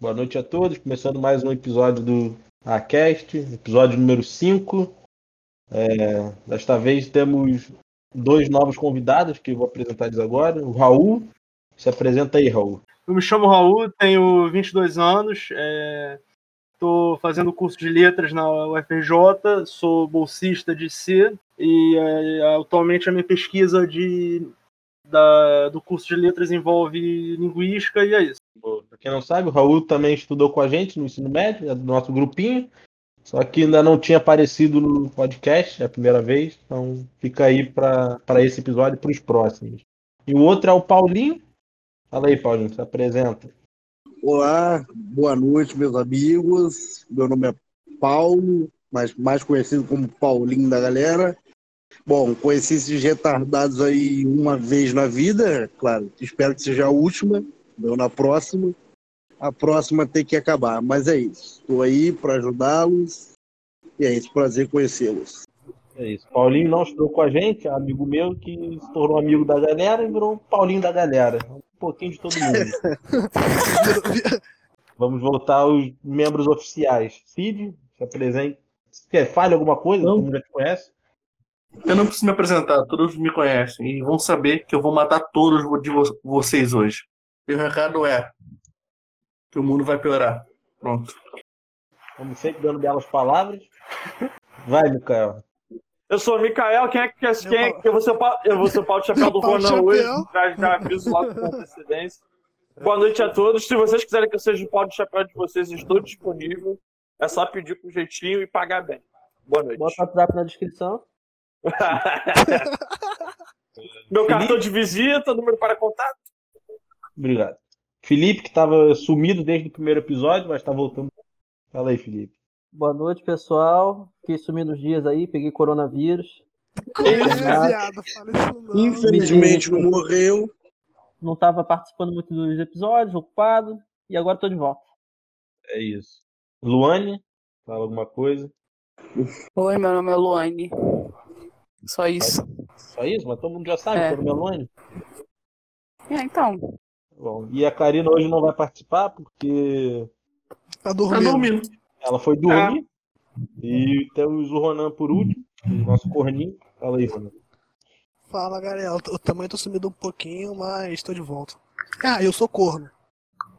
Boa noite a todos. Começando mais um episódio do Acast, episódio número 5. É, desta vez temos dois novos convidados que eu vou apresentar eles agora. O Raul. Se apresenta aí, Raul. Eu me chamo Raul, tenho 22 anos, estou fazendo curso de letras na UFRJ, sou bolsista de C e é, atualmente a minha pesquisa de, da, do curso de letras envolve linguística e é isso. Para quem não sabe, o Raul também estudou com a gente no ensino médio, é do nosso grupinho, só que ainda não tinha aparecido no podcast, é a primeira vez, então fica aí para esse episódio e para os próximos. E o outro é o Paulinho. Fala aí, Paulinho, se apresenta. Olá, boa noite, meus amigos. Meu nome é Paulo, mas mais conhecido como Paulinho da galera. Bom, conheci esses retardados aí uma vez na vida, claro, espero que seja a última, não na próxima. A próxima tem que acabar, mas é isso. Estou aí para ajudá-los e é isso, prazer conhecê-los. É isso. Paulinho não estudou com a gente, amigo meu que se tornou amigo da galera e virou Paulinho da galera. Um pouquinho de todo mundo. Vamos voltar aos membros oficiais. Cid, se apresente. Quer, fale alguma coisa? Não. Todo mundo já te conhece? Eu não preciso me apresentar, todos me conhecem e vão saber que eu vou matar todos de vo- vocês hoje. E o recado é que o mundo vai piorar. Pronto. Como sempre, dando belas palavras. Vai, Mikael. Eu sou o Mikael, quem é que quer quem é, que eu vou ser o pau, eu vou ser o pau de chapéu do Ronan hoje, já aviso lá com antecedência. Boa noite a todos. Se vocês quiserem que eu seja o pau de chapéu de vocês, estou disponível. É só pedir com jeitinho e pagar bem. Boa noite. Bota o WhatsApp na descrição. Meu cartão de visita, número para contato. Obrigado. Felipe, que estava sumido desde o primeiro episódio, mas está voltando. Fala aí, Felipe. Boa noite, pessoal. Fiquei sumindo uns dias aí, peguei coronavírus. Viado. Infelizmente não morreu. Não tava participando muito dos episódios, ocupado. E agora tô de volta. É isso. Luane, fala alguma coisa. Oi, meu nome é Luane. Só isso. Só isso? Mas todo mundo já sabe É. que é o meu Luane. É, então. Bom, e a Karina hoje não vai participar porque Tá Tá dormindo. dormindo. ela foi dormir. E temos o Ronan por último, o nosso corninho. Fala aí, Ronan. Fala, galera. Eu, também tô sumido um pouquinho, mas tô de volta. Ah, eu sou corno.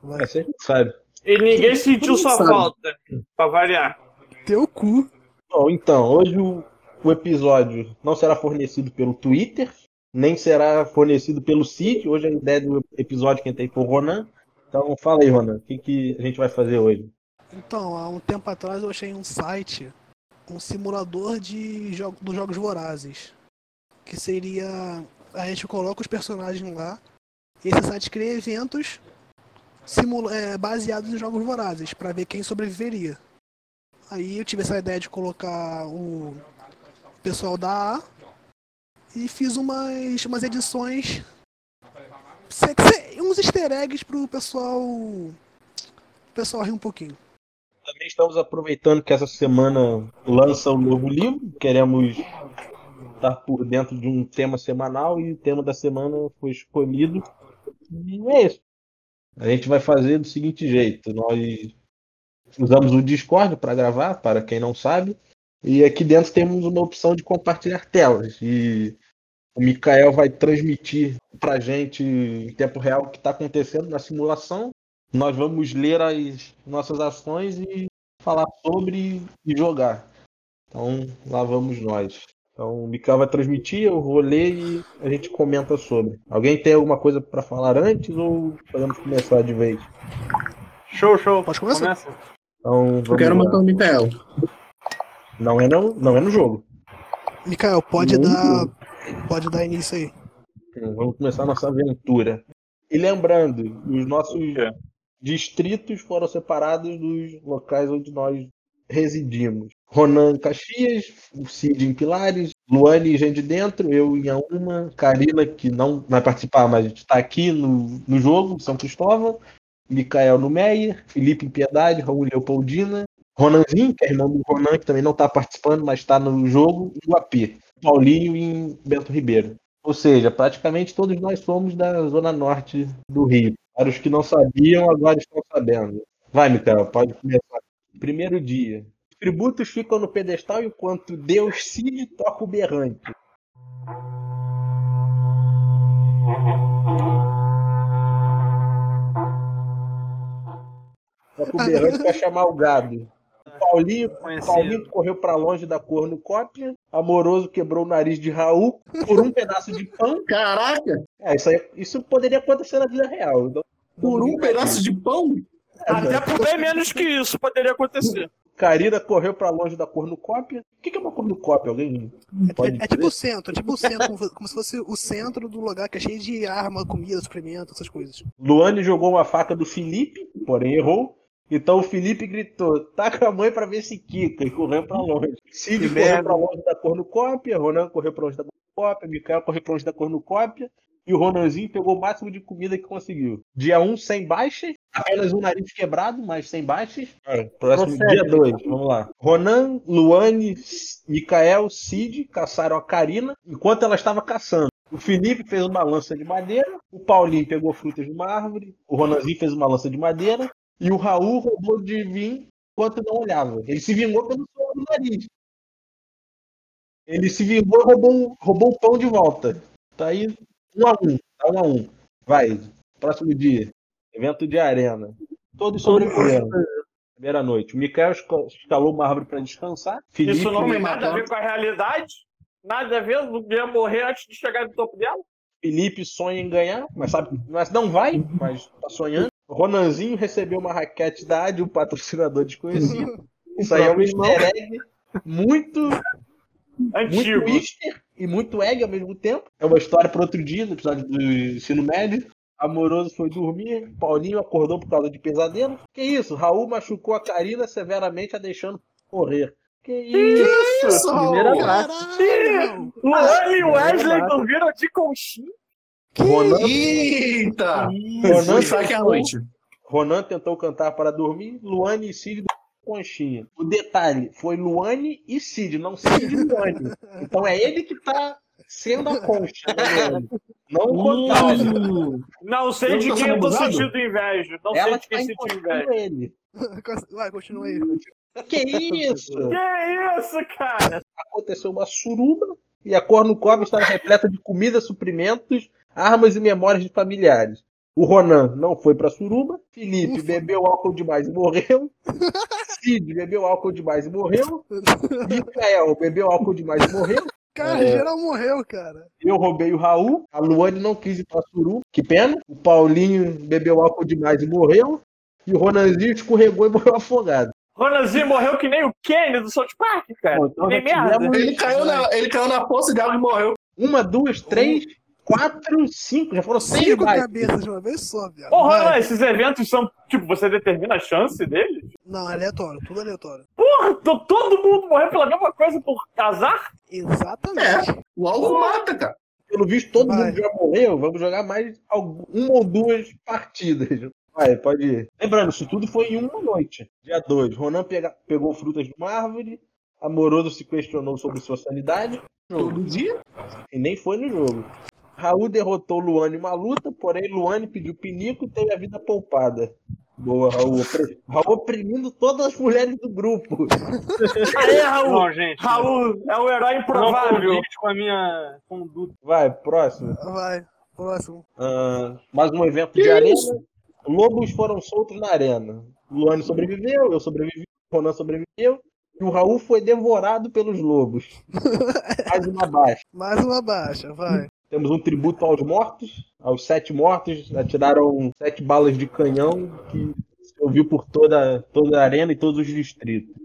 Vai. É, você sabe. E ninguém sentiu sua Sabe. falta, pra variar. Teu cu. Bom, então, hoje o, o episódio não será fornecido pelo Twitter, nem será fornecido pelo Cid. Hoje a ideia do episódio quem tem foi o Ronan. Então fala aí, Ronan, o que, que a gente vai fazer hoje? Então, há um tempo atrás eu achei um site, um simulador de jogo, dos jogos vorazes. Que seria. A gente coloca os personagens lá. Esse site cria eventos simula, é, baseados em jogos vorazes, pra ver quem sobreviveria. Aí eu tive essa ideia de colocar o pessoal da A e fiz umas, umas edições. uns easter eggs pro pessoal. O pessoal rir um pouquinho. Também estamos aproveitando que essa semana lança um novo livro. Queremos estar por dentro de um tema semanal e o tema da semana foi escolhido. E é isso. A gente vai fazer do seguinte jeito: nós usamos o Discord para gravar, para quem não sabe, e aqui dentro temos uma opção de compartilhar telas. E o Mikael vai transmitir para a gente em tempo real o que está acontecendo na simulação. Nós vamos ler as nossas ações e falar sobre e jogar. Então lá vamos nós. Então o Mikael vai transmitir, eu vou ler e a gente comenta sobre. Alguém tem alguma coisa para falar antes ou podemos começar de vez? Show, show. Pode começar? Começa. Então, vamos Eu quero lá. matar o Mikael. Não é no, não é no jogo. Mikael, pode dar. Pode dar início aí. Então, vamos começar a nossa aventura. E lembrando, os nossos É. distritos foram separados dos locais onde nós residimos. Ronan Caxias, o Cid em Pilares, Luane em Gente de Dentro, eu em Auma, Karina, que não vai participar, mas está aqui no, no jogo, São Cristóvão, Micael no Meyer, Felipe em Piedade, Raul Leopoldina, Ronanzinho, que é irmão do Ronan, que também não está participando, mas está no jogo, e o AP, Paulinho em Bento Ribeiro. Ou seja, praticamente todos nós somos da zona norte do Rio. Para os que não sabiam, agora estão sabendo. Vai, Mikael, pode começar. Primeiro dia. Os tributos ficam no pedestal enquanto Deus Cid toca o berrante. Toca o berrante pra chamar o gado. O Paulinho. Paulinho correu pra longe da cornucópia. Amoroso quebrou o nariz de Raul por um pedaço de pão. Caraca, É, isso, aí, isso poderia acontecer na vida real. Então, por um pedaço de pão? Até por bem menos que isso poderia acontecer. Karina correu pra longe da cornucópia. O que que é uma cornucópia? Alguém pode É, é tipo o centro, é tipo o centro, como, como se fosse o centro do lugar que é cheio de arma, comida, suprimento, essas coisas. Luane jogou uma faca do Felipe, porém errou. Então o Felipe gritou: taca a mãe pra ver se quica, e correu pra longe. Cid correu merda. pra longe da cornucópia, Ronan correu pra longe da cornucópia, Mikael correu pra longe da cornucópia. E o Ronanzinho pegou o máximo de comida que conseguiu. Dia 1, sem baixas. Apenas um nariz quebrado, mas sem baixas. Ah, Próximo dia 2, vamos lá. Ronan, Luane, Mikael, Cid caçaram a Karina enquanto ela estava caçando. O Felipe fez uma lança de madeira, o Paulinho pegou frutas de uma árvore, o Ronanzinho fez uma lança de madeira e o Raul roubou de vinho enquanto não olhava. Ele se vingou pelo suor do nariz. Ele se vingou e roubou, roubou o pão de volta. Tá aí um a um. Tá um a um. Vai. Próximo dia. Evento de arena. Todos sobreviveram. Primeira noite. O Mikael esca- escalou uma árvore para descansar. Felipe, Isso não tem nada a ver com a realidade. Nada a ver, não ia morrer antes de chegar no topo dela. Felipe sonha em ganhar, mas sabe, mas não vai, mas tá sonhando. Ronanzinho recebeu uma raquete da AD, um patrocinador desconhecido. Isso aí é um easter egg muito, muito Antigo. easter e muito egg ao mesmo tempo. É uma história para outro dia, no episódio do ensino médio. Amoroso foi dormir, Paulinho acordou por causa de pesadelo. Que isso? Raul machucou a Karina severamente, a deixando morrer. Que isso? Isso, Primeira. Caralho! Luane e Wesley dormiram de conchinha. Ronan, Eita! Ronan saque à noite. Ronan tentou cantar para dormir, Luane e Cid conchinha. O detalhe foi Luane e Cid, não Cid e Luane. Então é ele que tá sendo a concha Luane. Não o contrário. Hum, Não sei de quem eu tô sentindo inveja. Não Ela sei de tá quem sentiu inveja. encostando ele. Vai, continua aí. Que isso? Que isso, cara? Aconteceu uma suruba e a cornucópia estava repleta de comida, suprimentos, armas e memórias de familiares. O Ronan não foi pra suruba. Felipe Ufa. bebeu álcool demais e morreu. Cid bebeu álcool demais e morreu. Micael bebeu álcool demais e morreu. Cara, É. geral morreu, cara. Eu roubei o Raul. A Luane não quis ir pra suruba. Que pena. O Paulinho bebeu álcool demais e morreu. E o Ronanzinho escorregou e morreu afogado. Ronaldinho morreu que nem o Kenny do South Park, cara. Bom, então nem merda. Ele caiu, na, ele caiu na poça de água e morreu. Uma, duas, três, quatro, cinco. Já foram seis Cinco baixas. cabeças de uma vez só, viado. Ô, Vai. Ronan, esses eventos são, tipo, você determina a chance deles? Não, aleatório, tudo aleatório. Porra, tô- todo mundo morreu pela mesma coisa por casar? Exatamente. O álcool mata, cara. Pelo visto, todo Vai. mundo já morreu. Vamos jogar mais uma ou duas partidas. Vai, pode ir. Lembrando, isso tudo foi em uma noite. Dia 2. Ronan pega- pegou frutas de uma árvore. Amoroso se questionou sobre sua sanidade. Todo dia. E nem foi no jogo. Raul derrotou Luane em uma luta, porém Luane pediu pinico e teve a vida poupada. Boa, Raul. Raul oprimindo todas as mulheres do grupo. Aê, Raul! Não, gente. Raul é o herói Não improvável. condiz com a minha conduta. Vai, próximo. Vai, próximo. Ah, mais um evento de arena. Lobos foram soltos na arena. Luane sobreviveu, eu sobrevivi, Ronan sobreviveu. E o Raul foi devorado pelos lobos. Mais uma baixa. Mais uma baixa, vai. Temos um tributo aos mortos. Aos sete mortos. Atiraram sete balas de canhão que se ouviu por toda, toda a arena e todos os distritos.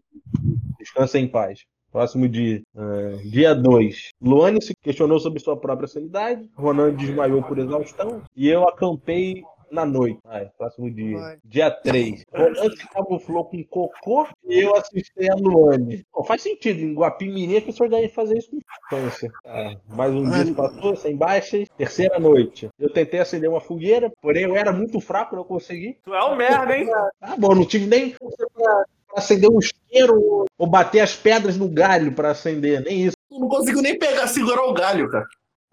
Descansa em paz. Próximo dia. Ah, dia 2. Luane se questionou sobre sua própria sanidade. Ronan desmaiou por exaustão. E eu acampei na noite. Vai, próximo dia. Vai. Dia 3. Ronan se camuflou com cocô e eu assisti a Luane. Bom, faz sentido. Em Guapimirim as pessoas devem fazer isso com frequência. Ah, mais um dia se passou, sem baixas. Terceira noite. Eu tentei acender uma fogueira, porém eu era muito fraco, não consegui. Tu é um merda, hein? Tá bom, não tive nem acender um isqueiro ou bater as pedras no galho pra acender, nem isso. Tu não conseguiu nem pegar, segurar o galho, cara.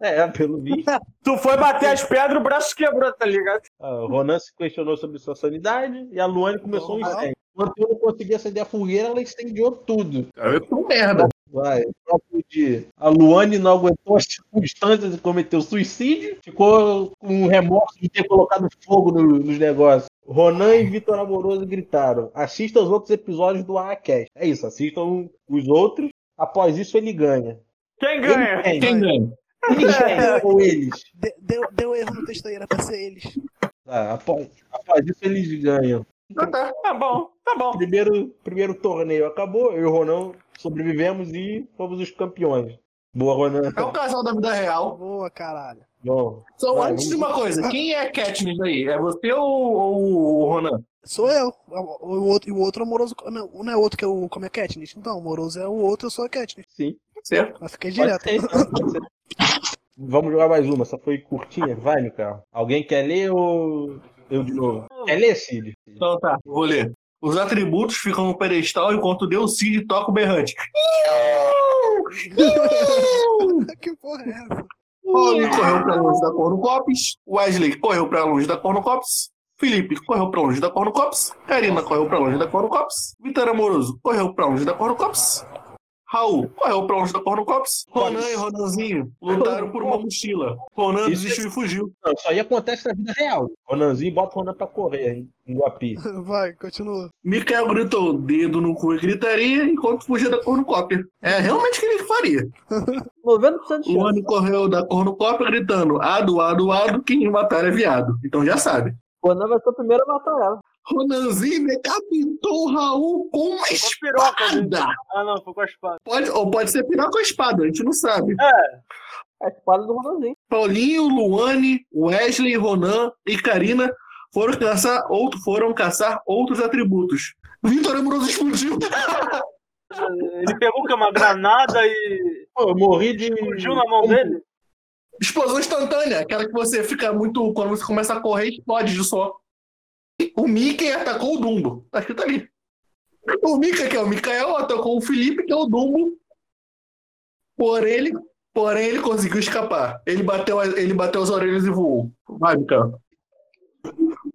É, pelo visto. Tu foi bater as pedras, o braço quebrou, tá ligado? Ah, o Ronan se questionou sobre sua sanidade e a Luane começou um Normal. incêndio. Enquanto eu não conseguia acender a fogueira, ela incendiou tudo. Eu tô merda. Vai, próprio de. A Luane não aguentou as circunstâncias e cometeu suicídio. Ficou com remorso de ter colocado fogo no- nos negócios. Ronan e Vitor Amoroso gritaram: assista os outros episódios do AACast. É isso, assistam os outros. Após isso, ele ganha. Quem ganha? Ele Quem ganha. Ou eles. De- deu, deu erro no texto aí, era pra ser eles. Ah, após, após isso, eles ganham. Ah, tá. Tá bom, tá bom. Primeiro, primeiro torneio acabou, eu e o Ronan sobrevivemos e fomos os campeões. Boa, Ronan. É o casal da vida real. Boa, caralho. Bom, Só Vai, antes de uma coisa, quem é Katniss aí? É você ou, ou o Ronan? Sou eu. O, o outro, e o outro amoroso. Não, não é outro que eu como é Katniss. Então, o amoroso é o outro, eu sou a Katniss. sim. Certo. Mas fiquei direto. Vamos jogar mais uma, essa foi curtinha. Vai, Mikael. Alguém quer ler ou eu de novo? Quer ler, Cid? Então tá, vou ler. Os atributos ficam no pedestal enquanto Deus Cid toca o berrante. que porra é essa? Paulinho correu pra longe da Cornucopis. Wesley correu pra longe da Cornucopis. Felipe correu pra longe da Cornucopis. Karina correu pra longe da Cornucopis. Vitor Amoroso correu pra longe da Cornucopis. Raul correu pra longe da Cornucopis. Ronan e Ronanzinho lutaram por uma mochila. Ronan Isso desistiu e fugiu. Não, isso aí acontece na vida real. Ronanzinho bota o Ronan pra correr hein, em Guapi. Vai, continua. Mikael gritou dedo no cu e gritaria enquanto fugia da cornucópia. É realmente o que ele faria. 90% de chance. Luane correu da cornucópia gritando ado, ado, ado, quem matar é viado. Então já sabe. O Ronan vai ser o primeiro a matar ela. Ronanzinho decapitou o Raul com uma Com piroca, né? Ah, não, foi com a espada. Pode, ou pode ser piroca com a espada, a gente não sabe. A espada do Ronanzinho. Paulinho, Luane, Wesley, Ronan e Karina foram caçar, outro, foram caçar outros atributos. Vitor Amoroso explodiu. Ele pegou que é uma granada e Pô, morri de. fugiu na mão dele. Explosão instantânea, aquela que você fica muito. Quando você começa a correr, explode de só. O Mickey atacou o Dumbo. Tá escrito ali. O Mickey, que é o Mikael, atacou o Felipe, que é o Dumbo. Porém, ele, porém, ele conseguiu escapar. Ele bateu, ele bateu as orelhas e voou. Vai, Mikael.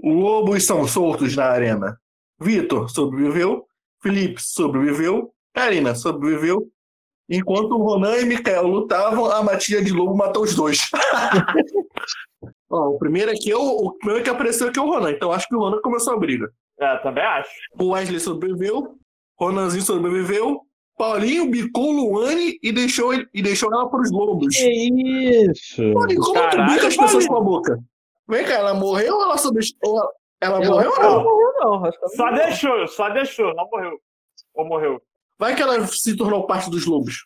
Lobos são soltos na arena. Vitor sobreviveu. Felipe sobreviveu. Karina sobreviveu. Enquanto Ronan e Mikael lutavam, a matilha de lobo matou os dois. Ó, o primeiro aqui é o, o primeiro que apareceu aqui é o Ronan, então acho que o Ronan começou a briga. É, também acho. O Wesley sobreviveu, Ronanzinho sobreviveu, Paulinho bicou Luane e deixou, ele- e deixou ela para os lobos. Que isso? Paulinho, como tu bica as pessoas com a boca? Vem cá, ela morreu ou ela sobre... ou ela- Ela Ela- morreu ou Ela não? não morreu, não. Acho que ela Só não deixou, só deixou, não morreu. Ou morreu. Vai que ela se tornou parte dos lobos.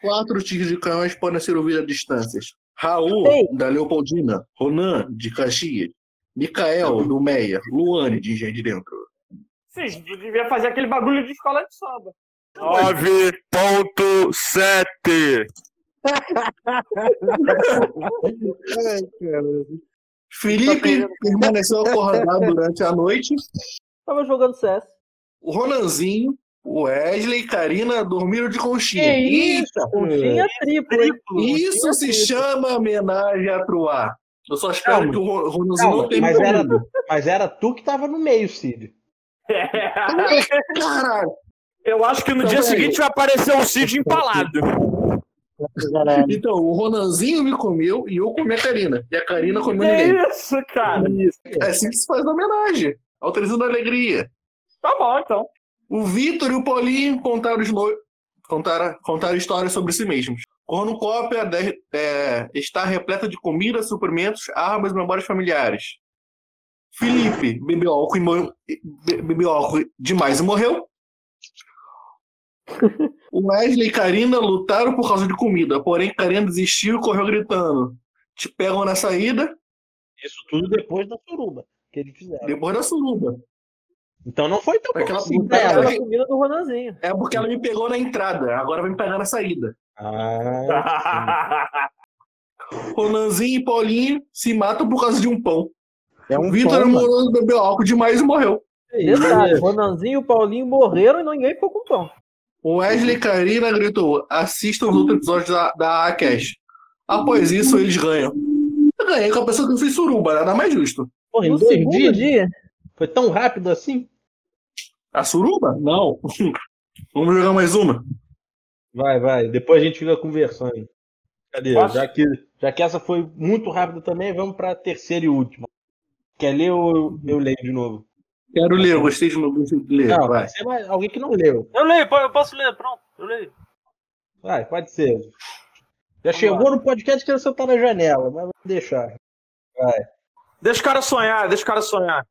Quatro tiros de canhões podem ser ouvidos a distâncias. Raul, Ei. da Leopoldina. Ronan, de Caxias. Micael, do Meia. Luane, de Engenho de Dentro. Sim, devia fazer aquele bagulho de escola de samba. 9.7. Felipe permaneceu acordado durante a noite. Tava jogando CS. O Ronanzinho, Wesley e Karina dormiram de conchinha. Que isso? Conchinha triplo, hein? Isso Conchinha se triplo. chama homenagem a Truá. Eu só espero Calma. que o Ro- Ronanzinho Calma, não tenha mas era, mas era tu que tava no meio, Cid. Caralho. Eu acho que no Então, dia seguinte vai aparecer o Cid empalado. Então, o Ronanzinho me comeu e eu comi a Karina. E a Karina comeu Que ninguém. isso, cara? É assim que se faz a homenagem. Autorizando a alegria. Tá bom, então. O Vitor e o Paulinho contaram, os no... contaram, contaram histórias sobre si mesmos. Cornucópia de- é, está repleta de comida, suprimentos, armas e memórias familiares. Felipe bebeu álcool, e mo- be- bebeu álcool demais e morreu. O Wesley e Karina lutaram por causa de comida, porém Karina desistiu e correu gritando. Te pegam na saída, Isso tudo depois da suruba que eles fizeram. depois da suruba. Então não foi tão bom Aquela assim pra ela. Comida do Ronanzinho. É porque ela me pegou na entrada, agora vai me pegar na saída. Ah, Ronanzinho e Paulinho se matam por causa de um pão. É um Vitor. Amoroso bebeu álcool demais e morreu. Detalhe, Ronanzinho e o Paulinho morreram e ninguém ficou com pão. O Wesley Karina gritou: assistam os outros episódios da, da Acast. Após isso, eles ganham. Eu ganhei com a pessoa que eu fiz suruba, nada mais justo. Porra, No segundo dia? Foi tão rápido assim? A suruba? Não. Vamos jogar mais uma. Vai, vai. Depois a gente fica conversando. Cadê? Posso? Já que, já que essa foi muito rápida também, vamos pra terceira e última. Quer ler ou eu, eu leio de novo? Quero ler, eu gostei de novo de ler. Não, vai. vai ser mais- alguém que não leu. Eu leio, eu posso ler, pronto, eu leio. Vai, pode ser. Já chegou no podcast querendo sentar na janela, mas vou deixar. Deixa o cara sonhar, deixa o cara sonhar.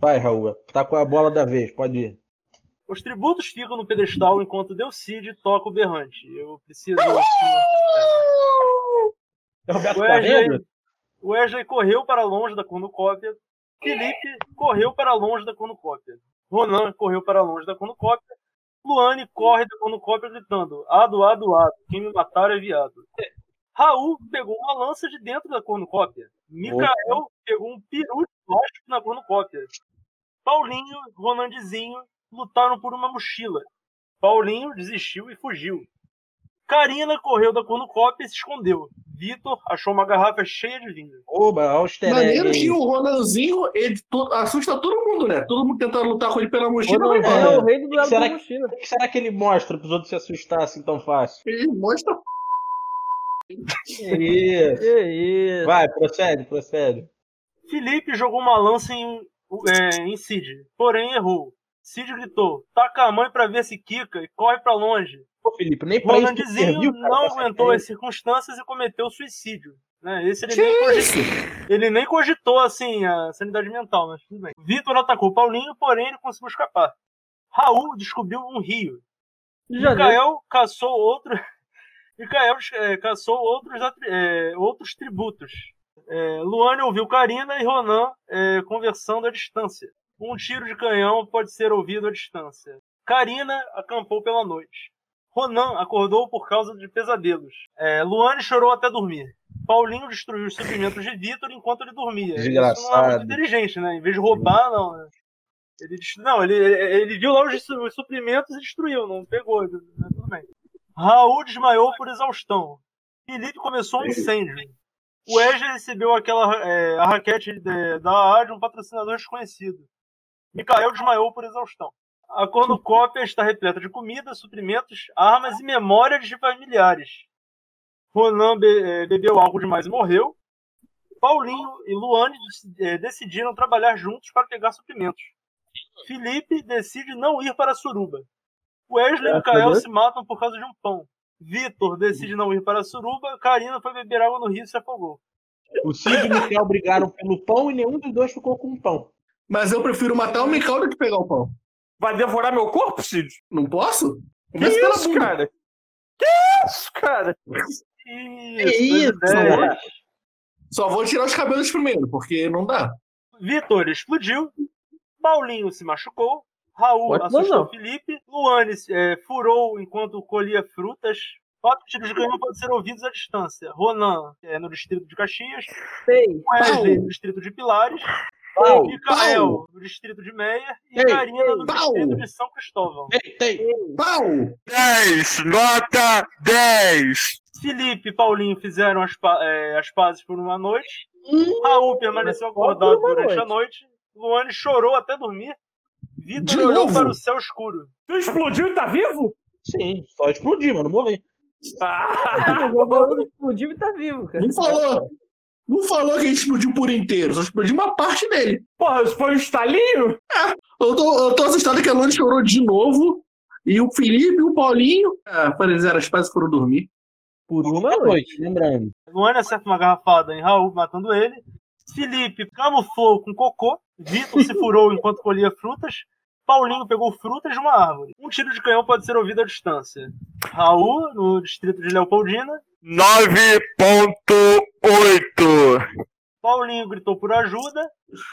Vai, Raul. Tá com a bola da vez, pode ir. Os tributos ficam no pedestal enquanto Delcide toca o berrante. Eu preciso. É o Roberto Wesley? Wesley correu para longe da cornucópia. Felipe correu para longe da cornucópia. Ronan correu para longe da cornucópia. Luane corre da cornucópia gritando: Ado, ado, ado. Quem me matar é viado. Raul pegou uma lança de dentro da cornucópia. Micael pegou um peru de plástico na cornucópia. Paulinho, Ronandizinho lutaram por uma mochila. Paulinho desistiu e fugiu. Karina correu da cornucópia e se escondeu. Vitor achou uma garrafa cheia de vinho. Oba, o egg Maneiro que o Ronanzinho, ele to- assusta todo mundo, né? Todo mundo tentando lutar com ele pela mochila, Ronan mas é é. o rei do duelo da que- mochila. O que será que ele mostra pros outros se assustassem tão fácil? ele mostra. Que isso. Que isso. Vai, procede, procede. Felipe jogou uma lança em, é, em Cid, porém errou. Cid gritou: taca a mãe pra ver se quica e corre pra longe. Pô, Felipe, nem pra Ronandizinho serviu, cara, não aguentou as circunstâncias e cometeu suicídio. Né? Esse ele nem, cogitou, ele nem cogitou assim a sanidade mental, mas tudo bem. Vitor atacou Paulinho, porém ele conseguiu escapar. Raul descobriu um rio. Micael caçou outro. Micael eh, caçou outros, eh, outros tributos. Eh, Luane ouviu Karina e Ronan eh, conversando à distância. Um tiro de canhão pode ser ouvido à distância. Karina acampou pela noite. Ronan acordou por causa de pesadelos. Eh, Luane chorou até dormir. Paulinho destruiu os suprimentos de Vitor enquanto ele dormia. Isso não é Desgraçado. muito inteligente, né? Em vez de roubar, não. né? Ele, não, ele, ele, viu lá os, su- os suprimentos e destruiu, não pegou. né? Tudo bem. Raul desmaiou por exaustão. Felipe começou um incêndio. O Wesley recebeu aquela é, a raquete de- da de um patrocinador desconhecido. Mikael desmaiou por exaustão. A cornucópia está repleta de comida, suprimentos, armas e memórias de familiares. Ronan be- eh, bebeu álcool demais e morreu. Paulinho e Luane eh, decidiram trabalhar juntos para pegar suprimentos. Felipe decide não ir para a suruba. Wesley e Deus. se matam por causa de um pão. Vitor decide não ir para a suruba. Karina foi beber água no rio e se afogou. O Cid e o Miquel brigaram pelo pão e nenhum dos dois ficou com um pão. Mas eu prefiro matar o Mikau do que pegar o pão. Vai devorar meu corpo, Cid? Não posso? Que Começa pela isso, bunda. cara? Que isso, cara? Isso, isso, duas ideias. Só vou tirar os cabelos primeiro, porque não dá. Vitor explodiu. Paulinho se machucou. Raul Pode assustou não. Felipe. Luane eh, furou enquanto colhia frutas. Quatro tiros de canhão podem ser ouvidos à distância. Ronan, eh, no distrito de Caxias. Sei. Wesley, no distrito de Pilares. Pau, Micael, no distrito de Meia. E Ei, Karina, no pau. distrito de São Cristóvão. Tem, tem. Pau! 10, nota 10. Felipe e Paulinho fizeram as, pa- eh, as pazes por uma noite. Raul permaneceu acordado durante a noite. Luane chorou até dormir. De Vitor olhou novo? para o céu escuro. Tu explodiu e tá vivo? Sim, só explodir, mano. Morrer. Ah, O explodiu e tá vivo, cara. Não falou. Não falou que a gente explodiu por inteiro, só explodiu uma parte dele. porra, isso foi um estalinho? Eu tô, eu tô assustado que a Luane chorou de novo. E o Felipe e o Paulinho. Ah, fizeram as pazes e foram dormir. Por uma noite. lembrando. Luane acerta uma garrafada em Raul, matando ele. Felipe camuflou com cocô. Vitor se furou enquanto colhia frutas. Paulinho pegou frutas de uma árvore. Um tiro de canhão pode ser ouvido à distância. Raul, no distrito de Leopoldina. 9.8. Paulinho gritou por ajuda.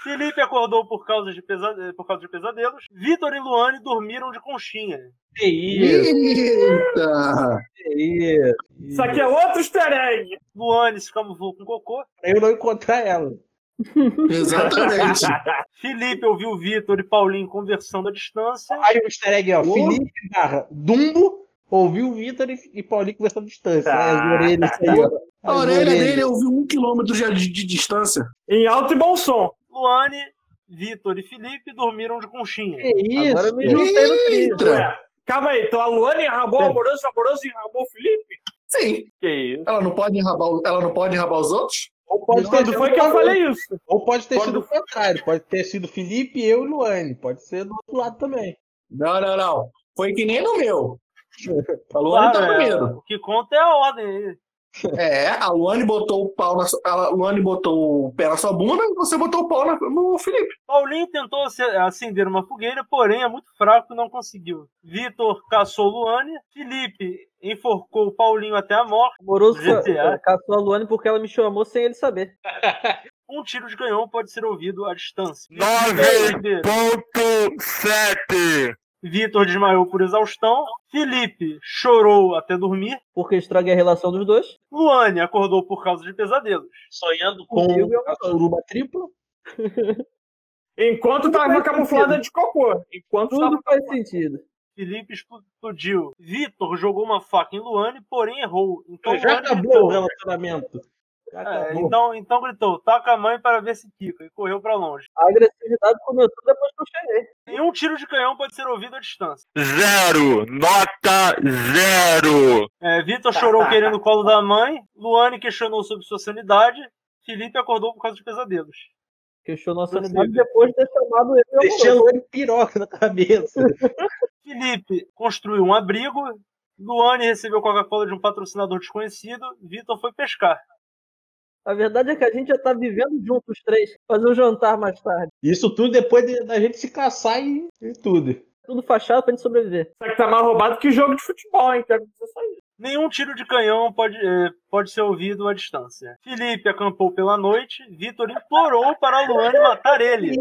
Felipe acordou por causa de, pesa- por causa de pesadelos. Vitor e Luane dormiram de conchinha. Que isso, Eita! que isso. Isso aqui é outro easter egg. Luane se camuflou com cocô. Eu não encontrar ela. Exatamente. Felipe ouviu Vitor e Paulinho conversando à distância. Aí o easter egg é, ó. Ô. Felipe barra Dumbo ouviu o Vitor e, e Paulinho conversando à distância. Aí as orelhas aí, ó. A As orelha orelhas. dele eu vi um quilômetro de, de, de distância. Em alto e bom som. Luane, Vitor e Felipe dormiram de conchinha. Que isso? Agora eu me juntei no! Ué, calma aí, então a Luane enrabou o amoroso, o amoroso enrabou o Felipe? Sim. Que isso? Ela não pode enrabar, ela não pode enrabar os outros? Ou pode ter Quando sido foi que eu falei isso? Ou pode ter Quando- sido o contrário. Pode ter sido Felipe, eu e Luane. Pode ser do outro lado também. Não, não, não. Foi que nem no meu. A Luane tá é, primeiro. o que conta é a ordem aí. É, a Luane botou o pau na sua, a Luane botou o pé na sua bunda e você botou o pau na- no Felipe. Paulinho tentou ace- acender uma fogueira, porém é muito fraco e não conseguiu. Vitor caçou Luane. Felipe enforcou Paulinho até a morte. Amoroso GTA. ca- caçou a Luane porque ela me chamou sem ele saber. Um tiro de canhão pode ser ouvido à distância. Nove ponto sete. Vitor desmaiou por exaustão. Felipe chorou até dormir. Porque estraguei a relação dos dois. Luane acordou por causa de pesadelos. Sonhando com Comigo é uma a suruba tripla. Enquanto tava faz camuflada sentido. de cocô. Enquanto Tudo faz sentido. Felipe explodiu. Vitor jogou uma faca em Luane, porém errou. Então Já Luane acabou o relacionamento. É, acabou. então, então gritou, taca a mãe para ver se pica, e correu para longe. A agressividade começou depois que eu cheguei. Nenhum tiro de canhão pode ser ouvido à distância. Zero. Nota zero. É, Vitor chorou querendo o colo da mãe, Luane questionou sobre sua sanidade, Felipe acordou por causa de pesadelos. Questionou a sanidade depois de ter chamado ele de Deixei a amoroso. Luane piroca na cabeça. Felipe construiu um abrigo, Luane recebeu Coca-Cola de um patrocinador desconhecido, Vitor foi pescar. A verdade é que a gente já tá vivendo juntos os três. Fazer um jantar mais tarde. Isso tudo depois de- da gente se caçar e, e tudo. Tudo fachado pra gente sobreviver. Só que tá mais roubado que jogo de futebol, hein? Quero dizer só isso. Nenhum tiro de canhão pode, eh, pode ser ouvido à distância. Felipe acampou pela noite, Vitor implorou para Luane matar ele.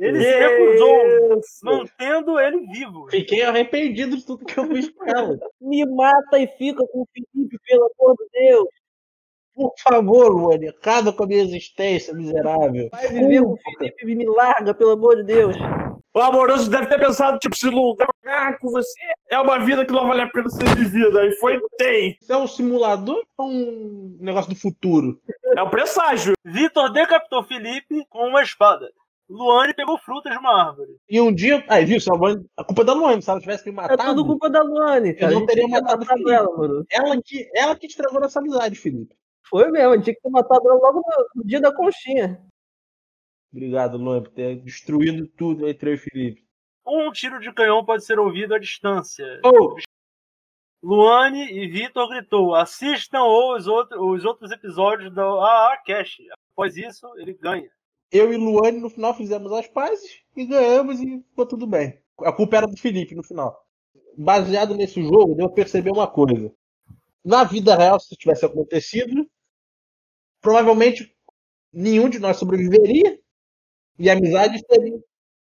Ele se recusou, mantendo ele vivo. Fiquei arrependido de tudo que eu fiz com ela. Me mata e fica com o Felipe, pelo amor de Deus. Por favor, Luane, acaba com a minha existência, miserável. Vai viver com o Felipe e me larga, pelo amor de Deus. O amoroso deve ter pensado, tipo, se lugar com você é uma vida que não vale a pena ser vivida. Aí foi, tem. Isso é um simulador ou um negócio do futuro? É um presságio. Vitor decapitou Felipe com uma espada. Luane pegou frutas de uma árvore. E um dia. Aí, viu? se A, Luane- a culpa é da Luane. Se ela tivesse me É matado, tudo culpa da Luane, cara. Eu não teria matado ela, mano. ela, que, ela que estragou nossa amizade, Felipe. Foi mesmo, tinha que ter matado ela logo no, no dia da conchinha. Obrigado, Luane, por ter destruído tudo entre eu e Felipe. Um tiro de canhão pode ser ouvido à distância. Oh, Luane e Vitor gritou: assistam os, outro, os outros episódios da AA Cash. Após isso, ele ganha. eu e Luane no final fizemos as pazes e ganhamos e ficou tudo bem. A culpa era do Felipe no final. Baseado nesse jogo, deu a perceber uma coisa. Na vida real, se isso tivesse acontecido, provavelmente nenhum de nós sobreviveria e amizades seriam,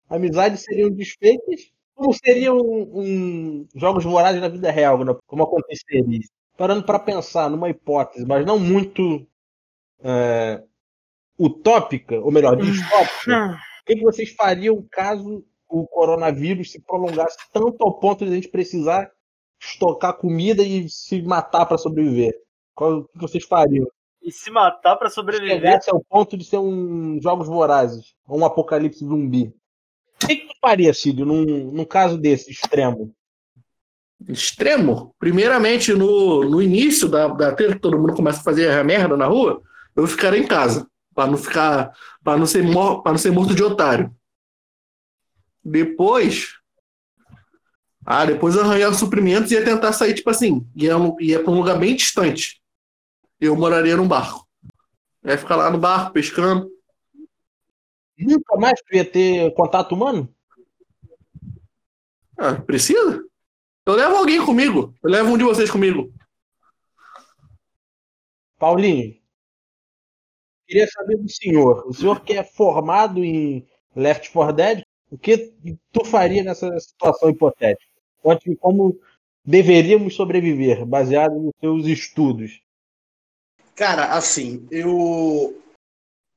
amizades seriam desfeitas. Como seriam um, um jogos vorazes na vida real, né? como aconteceria? Parando para pensar numa hipótese, mas não muito é, utópica, ou melhor, distópica. O que, que vocês fariam caso o coronavírus se prolongasse tanto ao ponto de a gente precisar estocar comida e se matar para sobreviver? Qual, o que vocês fariam? E se matar pra sobreviver. Chegasse ao ponto de ser um Jogos Vorazes, ou um apocalipse zumbi. O que, que tu faria, Cílio, num, num caso desse extremo? Extremo. Primeiramente, no, no início da, da treta, que todo mundo começa a fazer a merda na rua, eu ficaria em casa. Pra não ficar. Pra não ser, pra não ser morto de otário. Depois. Ah, depois eu arranhar os suprimentos e ia tentar sair, tipo assim, ia, ia pra um lugar bem distante. Eu moraria num barco. Ia ficar lá no barco, pescando. Nunca mais tu ia ter contato humano? Ah, precisa? Eu levo alguém comigo. Eu levo um de vocês comigo. Paulinho, queria saber do senhor. O senhor que é formado em Left 4 Dead, o que tu faria nessa situação hipotética? Como deveríamos sobreviver, baseado nos seus estudos. Cara, assim, eu.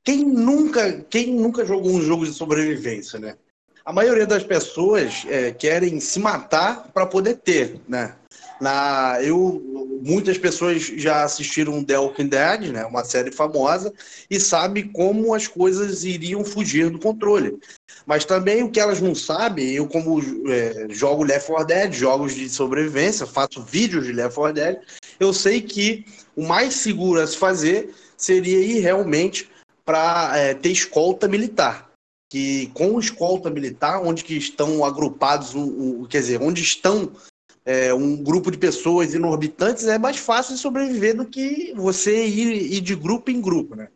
Quem nunca, quem nunca jogou um jogo de sobrevivência, né? A maioria das pessoas é, querem se matar para poder ter, né? Na, eu, muitas pessoas já assistiram The Walking Dead, né, uma série famosa, e sabe como as coisas iriam fugir do controle. Mas também o que elas não sabem, eu como é, jogo Left 4 Dead, jogos de sobrevivência, faço vídeos de Left 4 Dead, eu sei que o mais seguro a se fazer seria ir realmente para é, ter escolta militar que com escolta militar, onde que estão agrupados, um, um, quer dizer, onde estão é, um grupo de pessoas inorbitantes, é mais fácil de sobreviver do que você ir, ir de grupo em grupo, né?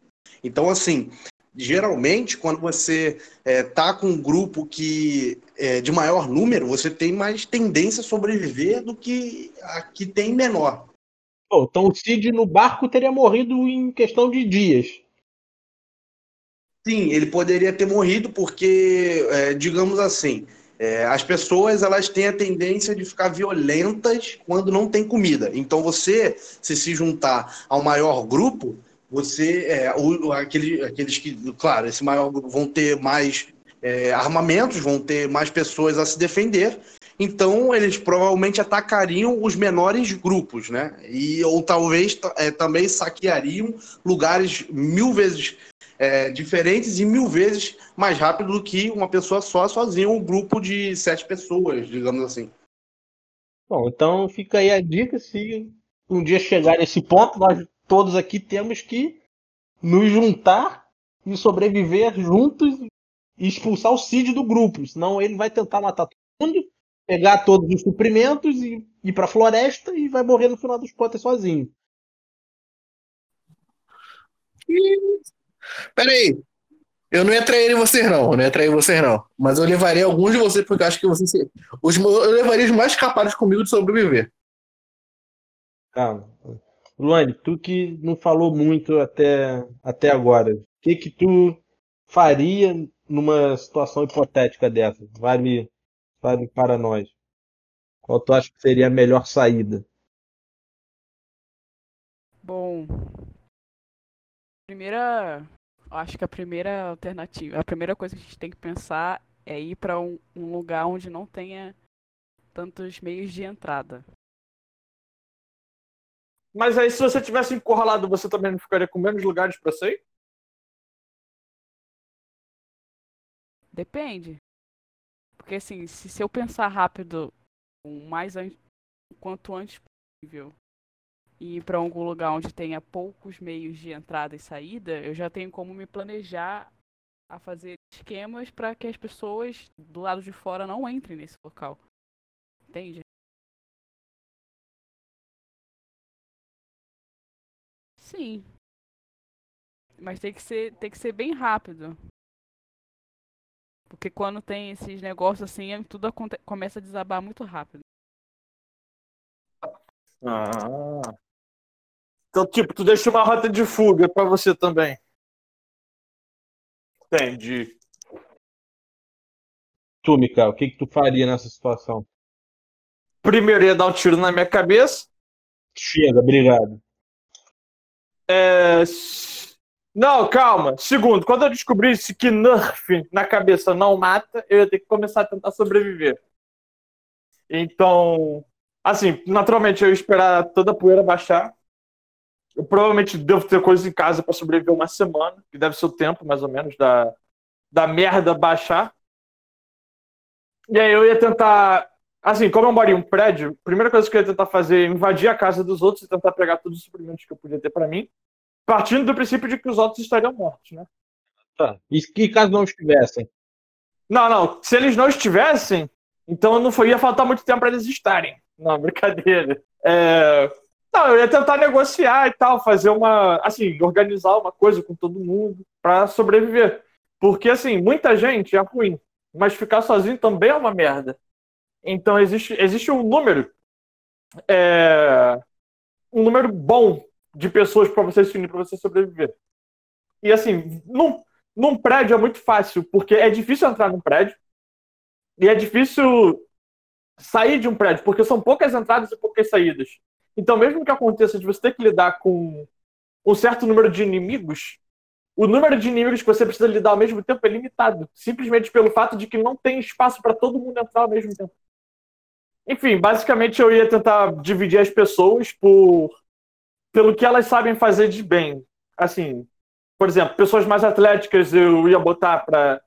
Então, assim, geralmente, quando você está é, com um grupo que é de maior número, você tem mais tendência a sobreviver do que a que tem menor. Pô, então o Cid no barco teria morrido em questão de dias. Sim, ele poderia ter morrido porque, é, digamos assim, é, as pessoas elas têm a tendência de ficar violentas quando não tem comida. Então você, se se juntar ao maior grupo, você, é, aquele, aqueles que, claro, esse maior grupo vão ter mais é, armamentos, vão ter mais pessoas a se defender. Então eles provavelmente atacariam os menores grupos, né? E ou talvez é, também saqueariam lugares mil vezes é, diferentes e mil vezes mais rápido do que uma pessoa só, sozinha, um grupo de sete pessoas, digamos assim. Bom, então fica aí a dica, se um dia chegar nesse ponto, nós todos aqui temos que nos juntar e sobreviver juntos e expulsar o Cid do grupo, senão ele vai tentar matar todo mundo, pegar todos os suprimentos e ir pra floresta e vai morrer no final dos contas sozinho. Peraí. Eu não ia trair vocês, não. Eu não ia trair vocês, não. Mas eu levaria alguns de vocês, porque eu acho que vocês. Os, eu levaria os mais capazes comigo de sobreviver. Calma. Luane, tu que não falou muito até, até agora, o que que tu faria numa situação hipotética dessa? Vale, vale para nós. Qual tu acha que seria a melhor saída? Bom, primeira acho que a primeira alternativa, a primeira coisa que a gente tem que pensar é ir para um, um, lugar onde não tenha tantos meios de entrada. Mas aí, se você tivesse encurralado, você também não ficaria com menos lugares para sair? Depende. Porque assim, se, se eu pensar rápido, o mais an quanto antes possível, e ir para algum lugar onde tenha poucos meios de entrada e saída, eu já tenho como me planejar a fazer esquemas para que as pessoas do lado de fora não entrem nesse local. Entende? Sim. Mas tem que ser, tem que ser bem rápido. Porque quando tem esses negócios assim, tudo começa a desabar muito rápido. Ah. Então, tipo, tu deixa uma rota de fuga para você também. Entendi. Tu, Mikael, o que, que tu faria nessa situação? Primeiro ia dar um tiro na minha cabeça. Chega, obrigado. É... Não, calma. Segundo, quando eu descobrisse que Nerf na cabeça não mata, eu ia ter que começar a tentar sobreviver. Então, assim, naturalmente eu ia esperar toda a poeira baixar eu provavelmente devo ter coisas em casa para sobreviver uma semana, que deve ser o tempo, mais ou menos, da, da merda baixar. E aí eu ia tentar. Assim, como eu moro em um prédio, a primeira coisa que eu ia tentar fazer é invadir a casa dos outros e tentar pegar todos os suprimentos que eu podia ter para mim, partindo do princípio de que os outros estariam mortos, né? Tá. E que caso não estivessem? Não, não. Se eles não estivessem, então não foi, ia faltar muito tempo para eles estarem. Não, brincadeira. É, não, eu ia tentar negociar e tal, fazer uma. Assim, organizar uma coisa com todo mundo para sobreviver. Porque, assim, muita gente é ruim, mas ficar sozinho também é uma merda. Então, existe, existe um número. É, um número bom de pessoas para você se unir, para você sobreviver. E, assim, num, num prédio é muito fácil, porque é difícil entrar num prédio. E é difícil sair de um prédio, porque são poucas entradas e poucas saídas. Então, mesmo que aconteça de você ter que lidar com um certo número de inimigos, o número de inimigos que você precisa lidar ao mesmo tempo é limitado, simplesmente pelo fato de que não tem espaço para todo mundo entrar ao mesmo tempo. Enfim, basicamente eu ia tentar dividir as pessoas por pelo que elas sabem fazer de bem. Assim, por exemplo, pessoas mais atléticas eu ia botar para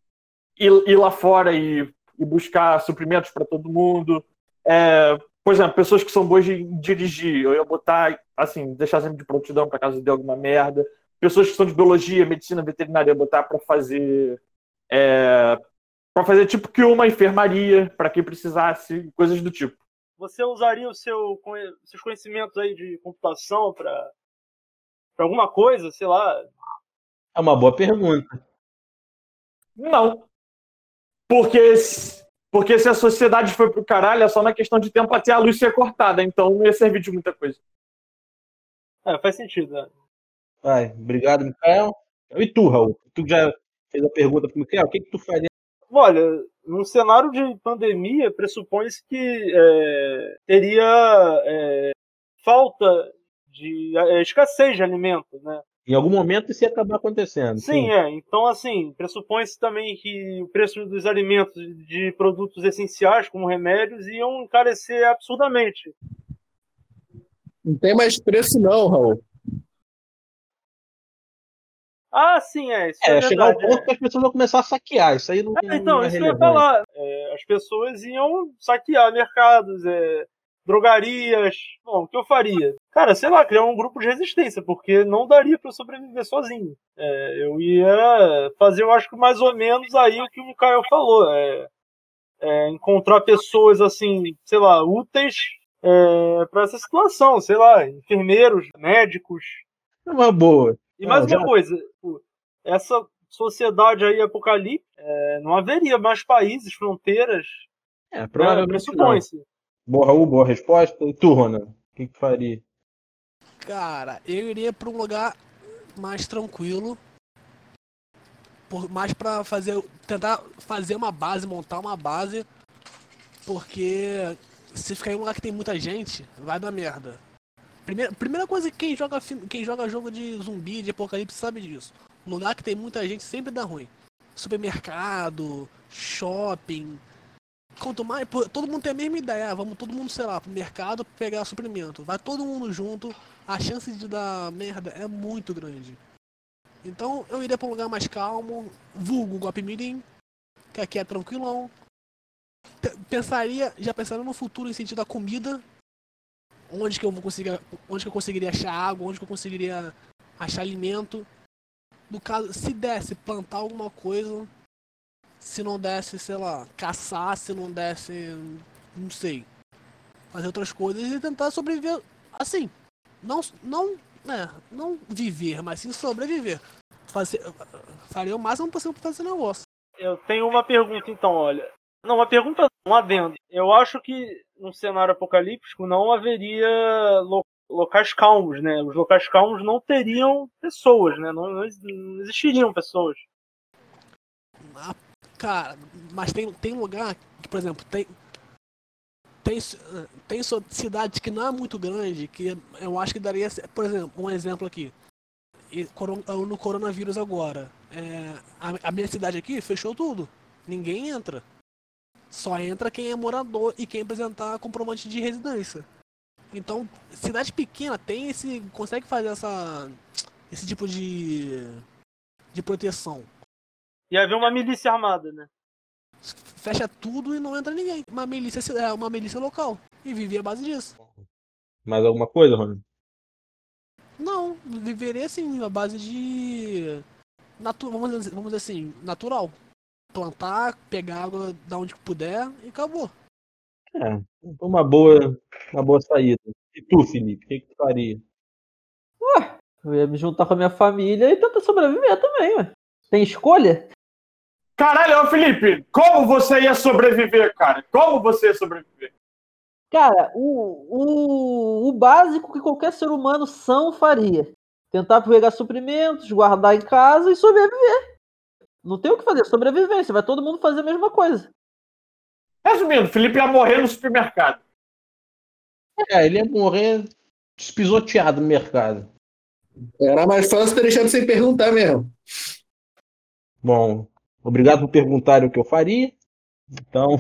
ir, ir, lá fora e, e buscar suprimentos para todo mundo. É, por exemplo, pessoas que são boas de dirigir, eu ia botar, assim, deixar sempre de prontidão para caso dê alguma merda. Pessoas que são de biologia, medicina veterinária, eu ia botar para fazer. É, para fazer tipo que uma enfermaria, para quem precisasse, coisas do tipo. Você usaria o seu, seus conhecimentos aí de computação para alguma coisa, sei lá? É uma boa pergunta. Não. Porque porque se a sociedade foi pro caralho, é só na questão de tempo até a luz ser cortada, então não ia servir de muita coisa. É, faz sentido, né? Vai, obrigado, Mikael. E tu, Raul? Tu já fez a pergunta pro Mikael, o que, que tu faria? Olha, num cenário de pandemia, pressupõe-se que é, teria é, falta de é, escassez de alimentos, né? Em algum momento isso ia acabar acontecendo. Sim, sim. é. Então, assim, pressupõe-se também que o preço dos alimentos, de produtos essenciais, como remédios, iam encarecer absurdamente. Não tem mais preço, não, Raul. Ah, sim, é. Isso é, é chegar ao ponto é. que as pessoas vão começar a saquear. Isso aí não, é, Então, não é isso que eu ia falar. É, as pessoas iam saquear mercados, é, drogarias. Bom, o que eu faria? Cara, sei lá, criar um grupo de resistência, porque não daria para eu sobreviver sozinho. É, eu ia fazer, eu acho que mais ou menos aí o que o Mikael falou. É, é encontrar pessoas, assim, sei lá, úteis é, para essa situação, sei lá, enfermeiros, médicos. É uma boa. E mais uma já... coisa, essa sociedade aí apocalipse, é, não haveria mais países, fronteiras. É, né, provavelmente. Pressupõe-se. Boa, Raul, boa resposta. E tu, Rona? O que, que faria? Cara, eu iria para um lugar mais tranquilo. Por, mais para fazer. Tentar fazer uma base, montar uma base. Porque se ficar em um lugar que tem muita gente, vai dar merda. Primeira, primeira coisa que quem joga, quem joga jogo de zumbi, de apocalipse, sabe disso. Lugar que tem muita gente sempre dá ruim. Supermercado, shopping, Quanto mais. Todo mundo tem a mesma ideia. Ah, vamos todo mundo, sei lá, pro mercado pegar suprimento. Vai todo mundo junto. A chance de dar merda é muito grande. Então eu iria pra um lugar mais calmo. Vulgo Guapimirim. Que aqui é tranquilão. Pensaria, já pensando no futuro em sentido da comida. Onde que eu vou conseguir. Onde que eu conseguiria achar água, onde que eu conseguiria achar alimento. No caso, se desse plantar alguma coisa, se não desse, sei lá, caçar, se não desse, não sei, fazer outras coisas e tentar sobreviver assim. Não, não, né, não viver, mas sim sobreviver. Fazer, faria o máximo possível para fazer negócio. Eu tenho uma pergunta então, olha. Não, uma pergunta, um adendo. Eu acho que num cenário apocalíptico não haveria lo locais calmos, né? Os locais calmos não teriam pessoas, né? Não, não existiriam pessoas. Cara, mas tem, tem lugar que, por exemplo, tem. Tem, tem cidade que não é muito grande, que eu acho que daria. Por exemplo, um exemplo aqui. No coronavírus agora. É, a, a minha cidade aqui fechou tudo. Ninguém entra. Só entra quem é morador e quem apresentar comprovante de residência. Então, cidade pequena tem esse. consegue fazer essa. esse tipo de. de proteção. E haver uma milícia armada, né? Fecha tudo e não entra ninguém. Uma milícia é uma milícia local. E viver à base disso. Mais alguma coisa, Rony? Não, viveria assim, a base de. Natu... Vamos, dizer, vamos dizer assim, natural. Plantar, pegar água da onde puder e acabou. É, uma boa, uma boa saída. E tu, Felipe, o que, que tu faria? Ué, eu ia me juntar com a minha família e tentar sobreviver também, ué. Tem escolha? Caralho, Felipe, como você ia sobreviver, cara? Como você ia sobreviver? Cara, o, o, o básico que qualquer ser humano são faria. Tentar pegar suprimentos, guardar em casa e sobreviver. Não tem o que fazer, sobrevivência. Vai todo mundo fazer a mesma coisa. Resumindo, Felipe ia morrer no supermercado. É, ele ia morrer despisoteado no mercado. Era mais fácil ter deixado sem perguntar mesmo. Bom, Obrigado por perguntar o que eu faria. Então,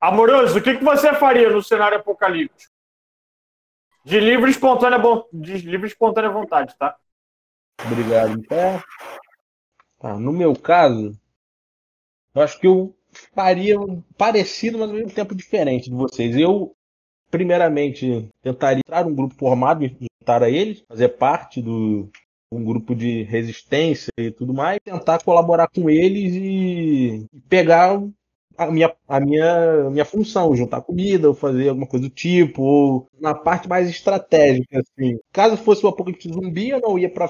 Amoroso, o que, que você faria no cenário apocalíptico? De livre e espontânea, de livre e espontânea vontade, tá? Obrigado. Então, tá, no meu caso, eu acho que eu faria um parecido, mas ao mesmo tempo diferente de vocês. Eu, primeiramente, tentaria entrar num grupo formado, me juntar a eles, fazer parte do um grupo de resistência e tudo mais, tentar colaborar com eles e e pegar a minha, a minha, minha função, juntar comida, ou fazer alguma coisa do tipo, ou na parte mais estratégica, assim. Caso fosse o apocalipse zumbi, eu não ia pra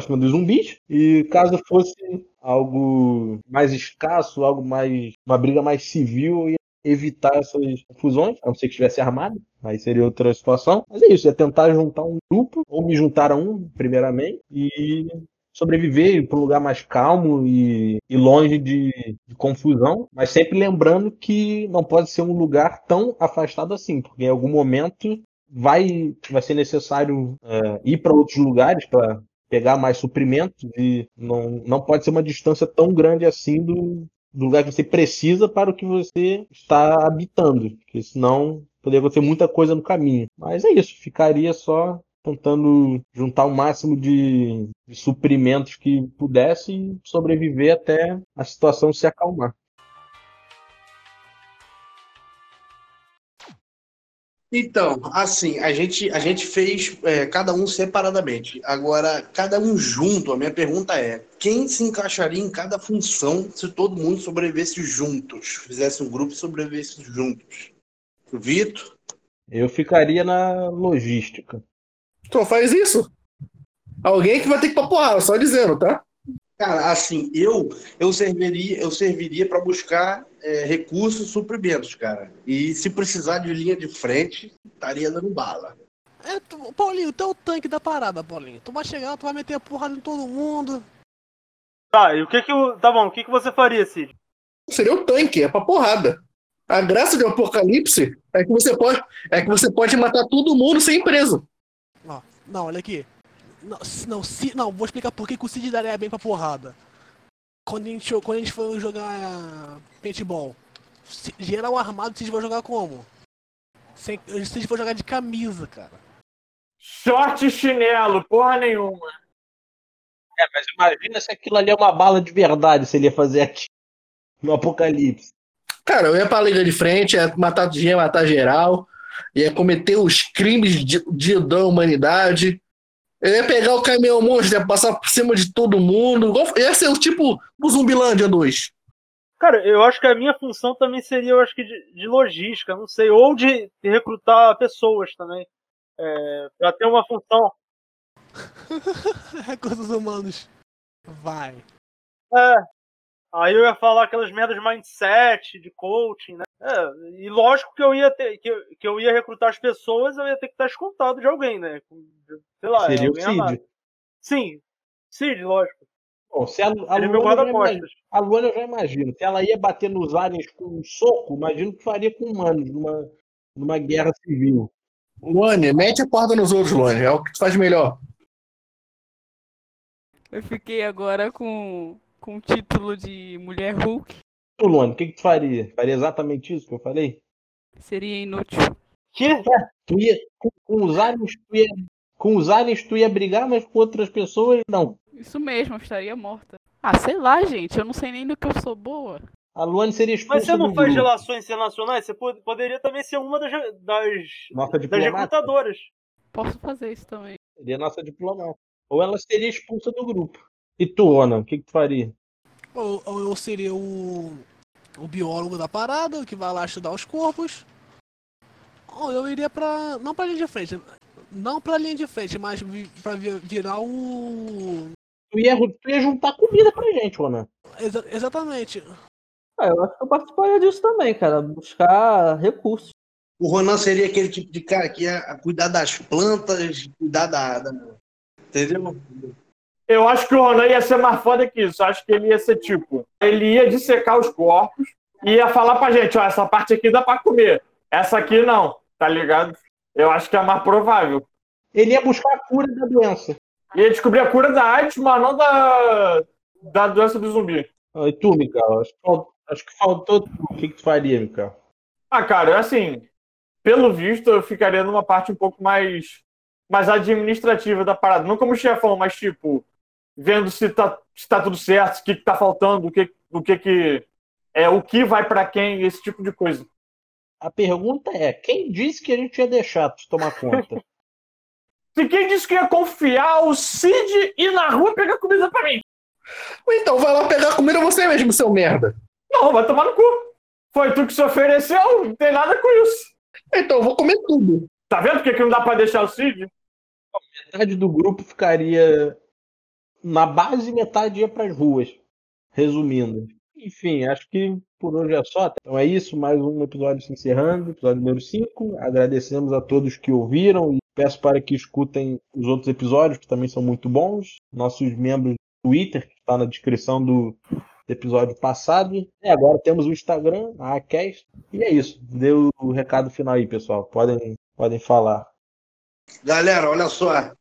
cima dos zumbis, e caso fosse algo mais escasso, algo mais. uma briga mais civil, eu ia evitar essas confusões, a não ser que estivesse armado, aí seria outra situação. Mas é isso, é tentar juntar um grupo, ou me juntar a um, primeiramente, e sobreviver para um lugar mais calmo e, e longe de, de confusão, mas sempre lembrando que não pode ser um lugar tão afastado assim, porque em algum momento vai, vai ser necessário é, ir para outros lugares para pegar mais suprimentos e não, não pode ser uma distância tão grande assim do, do lugar que você precisa para o que você está habitando, porque senão poderia acontecer muita coisa no caminho. Mas é isso, ficaria só tentando juntar o máximo de, de suprimentos que pudesse e sobreviver até a situação se acalmar. Então, assim, a gente, a gente fez é, cada um separadamente. Agora, cada um junto, a minha pergunta é: quem se encaixaria em cada função se todo mundo sobrevivesse juntos? Fizesse um grupo e sobrevivesse juntos? Vitor? Eu ficaria na logística. Então faz isso. Alguém que vai ter que ir pra porrada, só dizendo, tá? Cara, assim, eu eu serviria, eu serviria para buscar é, recursos e suprimentos, cara. E se precisar de linha de frente, estaria dando bala. É, tu- Paulinho, tu é o tanque da parada, Paulinho. Tu vai chegar, tu vai meter a porrada em todo mundo. Tá, e o que que o. Tá bom, o que que você faria, Cid? Seria o tanque, é pra porrada. A graça do apocalipse é que você pode, é que você pode matar todo mundo sem preso. Ó, não, olha aqui. Não, se- não, se, não, vou explicar por que que o Cid daria bem pra porrada. Quando a gente, quando a gente for jogar paintball, se- geral armado, o Cid vai jogar como? Sem, o Cid vai jogar de camisa, cara. Short e chinelo, porra nenhuma. É, mas imagina se aquilo ali é uma bala de verdade, se ele ia fazer aqui no apocalipse. Cara, eu ia pra liga de frente, ia matar, ia matar geral, ia cometer os crimes de, de da humanidade. Eu ia pegar o caminhão monstro, ia passar por cima de todo mundo. igual- Ia ser o tipo o Zumbilândia 2. Cara, eu acho que a minha função também seria, eu acho que de, de logística, não sei, ou de recrutar pessoas também. É, pra ter uma função. Recursos humanos. Vai. É. Aí eu ia falar aquelas merdas de mindset, de coaching, né? É, e lógico que eu ia ter, que eu, que eu ia recrutar as pessoas, eu ia ter que estar escoltado de alguém, né? Sei lá, Seria o. Cid. Sim, Cid, lógico. Bom, se a, a, Luana imagino, guarda-costas. a Luana eu já imagino. Se ela ia bater nos aliens com um soco, imagino que faria com humanos numa, numa guerra civil. Luane, mete a porta nos outros, Luane. É o que tu faz melhor. Eu fiquei agora com, com o título de Mulher Hulk. Tu, Luana, o que, que tu faria? Faria exatamente isso que eu falei? Seria inútil. Que? Tu ia, com, com os aliens, tu ia, com os aliens tu ia brigar, mas com outras pessoas não. Isso mesmo, eu estaria morta. Ah, sei lá, gente. Eu não sei nem do que eu sou boa. A Luane seria expulsa Mas você não do faz grupo. relações internacionais? Você pod- poderia também ser uma das, das, Nossa das recrutadoras. Posso fazer isso também. Seria nossa diplomata. Ou ela seria expulsa do grupo. E tu, Ana, o que, que tu faria? Ou, ou eu seria o, o biólogo da parada, que vai lá estudar os corpos. Ou eu iria pra. Não pra linha de frente. Não pra linha de frente, mas vi, pra vi- virar o. Tu ia, tu ia juntar comida pra gente, Ana. Exa- exatamente. Ah, eu acho que eu participaria disso também, cara. Buscar recursos. O Ronan seria aquele tipo de cara que ia cuidar das plantas, cuidar da. da- Entendeu? Eu acho que o Ronan ia ser mais foda que isso. Eu acho que ele ia ser tipo. Ele ia dissecar os corpos e ia falar pra gente: ó, essa parte aqui dá pra comer. Essa aqui não, tá ligado? Eu acho que é mais provável. Ele ia buscar a cura da doença. Ia descobrir a cura da AIDS, mas não da, da doença do zumbi. Ah, E tu, Mikael? Acho que, fal- acho que faltou. O que, que tu faria, Mikael? Ah, cara, assim, pelo visto, eu ficaria numa parte um pouco mais, mais administrativa da parada. Não como chefão, mas tipo, vendo se tá, se tá tudo certo, o que, que tá faltando, o que, o que que. É, o que vai para quem, esse tipo de coisa. A pergunta é: quem disse que a gente ia deixar tu tomar conta? Se quem disse que ia confiar o Cid ir na rua pegar comida pra mim? Então vai lá pegar comida você mesmo, seu merda. Não, vai tomar no cu. Foi tu que se ofereceu, não tem nada com isso. Então eu vou comer tudo. Tá vendo porque que não dá pra deixar o Cid? Metade do grupo ficaria na base metade ia pras ruas. Resumindo. Enfim, acho que por hoje é só. Então é isso, mais um episódio se encerrando, episódio número 5. Agradecemos a todos que ouviram e peço para que escutem os outros episódios, que também são muito bons. Nossos membros do Twitter, que está na descrição do episódio passado. E agora temos o Instagram, a Acast. E é isso. Deu o recado final aí, pessoal. Podem, podem falar. Galera, olha só.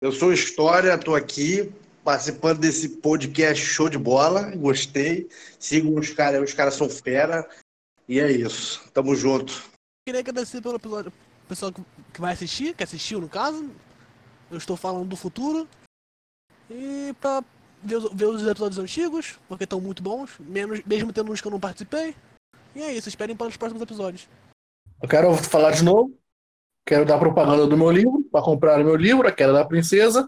Eu sou História, tô aqui participando desse podcast show de bola. Gostei. Sigam os caras, os caras são fera. E é isso. Tamo junto. Queria agradecer pelo episódio, pessoal que vai assistir, que assistiu no caso. Eu estou falando do futuro. E pra ver os, ver os episódios antigos, porque estão muito bons, menos, mesmo tendo uns que eu não participei. E é isso, esperem para os próximos episódios. Eu quero falar de novo. Quero dar propaganda do meu livro, para comprar meu livro, A Queda da Princesa.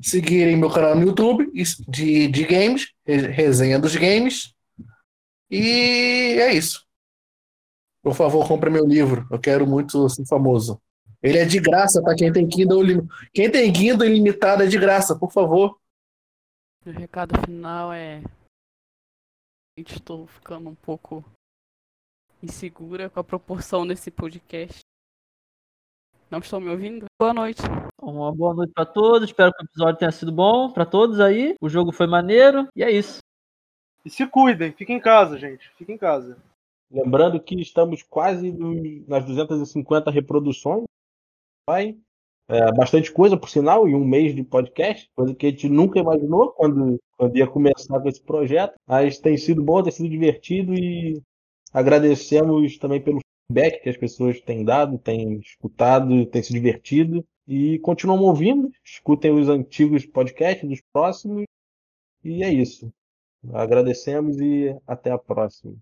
Seguirem meu canal no YouTube de, de games, re- resenha dos games. E é isso. Por favor, compre meu livro. Eu quero muito ser famoso. Ele é de graça, tá? Quem tem Kindle, quem tem Kindle ilimitado é de graça, por favor. Meu recado final é. Estou ficando um pouco insegura com a proporção desse podcast. Não estão me ouvindo? Boa noite. Uma boa noite pra todos. Espero que o episódio tenha sido bom pra todos aí. O jogo foi maneiro. E é isso. E se cuidem, fiquem em casa, gente. Fiquem em casa. Lembrando que estamos quase nas 250 reproduções. Vai. É, bastante coisa, por sinal, em um mês de podcast, coisa que a gente nunca imaginou quando, quando ia começar com esse projeto. Mas tem sido bom, tem sido divertido e agradecemos também pelo feedback que as pessoas têm dado, têm escutado, têm se divertido. E continuam ouvindo, escutem os antigos podcasts, dos próximos. E é isso. Agradecemos e até a próxima.